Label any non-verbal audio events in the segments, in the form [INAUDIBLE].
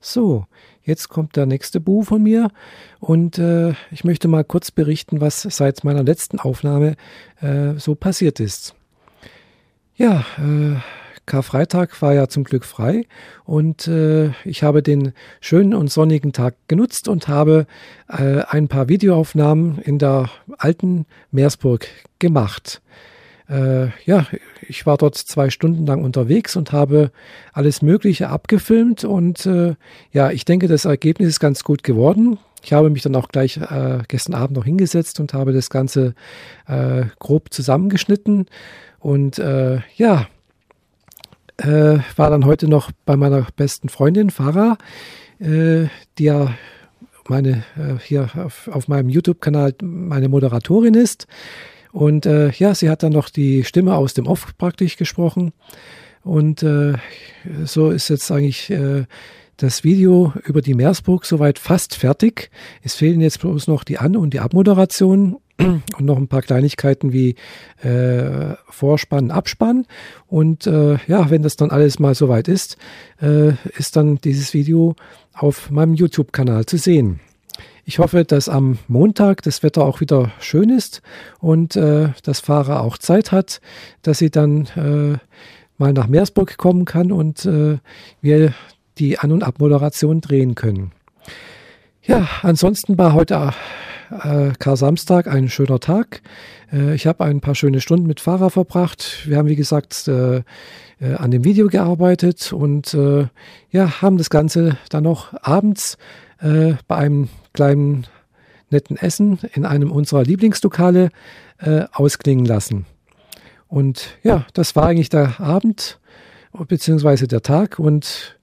So, jetzt kommt der nächste Buch von mir und äh, ich möchte mal kurz berichten, was seit meiner letzten Aufnahme äh, so passiert ist. Ja, äh, Karfreitag war ja zum Glück frei und äh, ich habe den schönen und sonnigen Tag genutzt und habe äh, ein paar Videoaufnahmen in der alten Meersburg gemacht. Äh, ja, ich war dort zwei Stunden lang unterwegs und habe alles Mögliche abgefilmt und äh, ja, ich denke, das Ergebnis ist ganz gut geworden. Ich habe mich dann auch gleich äh, gestern Abend noch hingesetzt und habe das Ganze äh, grob zusammengeschnitten und äh, ja, äh, war dann heute noch bei meiner besten Freundin Farah, die ja meine hier auf, auf meinem YouTube-Kanal meine Moderatorin ist. Und äh, ja, sie hat dann noch die Stimme aus dem Off praktisch gesprochen. Und äh, so ist jetzt eigentlich äh, das Video über die Meersburg soweit fast fertig. Es fehlen jetzt bloß noch die An- und die Abmoderation [CLEARS THROAT] und noch ein paar Kleinigkeiten wie äh, Vorspann, Abspann. Und äh, ja, wenn das dann alles mal soweit ist, äh, ist dann dieses Video auf meinem YouTube-Kanal zu sehen. Ich hoffe, dass am Montag das Wetter auch wieder schön ist und äh, das Fahrer auch Zeit hat, dass sie dann äh, mal nach Meersburg kommen kann und äh, wir die An- und Abmoderation drehen können. Ja, ansonsten war heute äh, Kar-Samstag ein schöner Tag. Äh, ich habe ein paar schöne Stunden mit Fahrer verbracht. Wir haben, wie gesagt, äh, äh an dem Video gearbeitet und äh, ja, haben das Ganze dann noch abends äh, bei einem kleinen netten Essen in einem unserer Lieblingslokale äh, ausklingen lassen. Und ja, das war eigentlich der Abend beziehungsweise der Tag und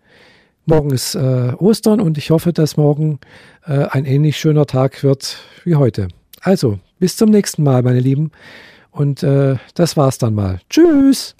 morgen ist äh, Ostern und ich hoffe, dass morgen äh, ein ähnlich schöner Tag wird wie heute. Also, bis zum nächsten Mal, meine Lieben. Und äh, das war's dann mal. Tschüss!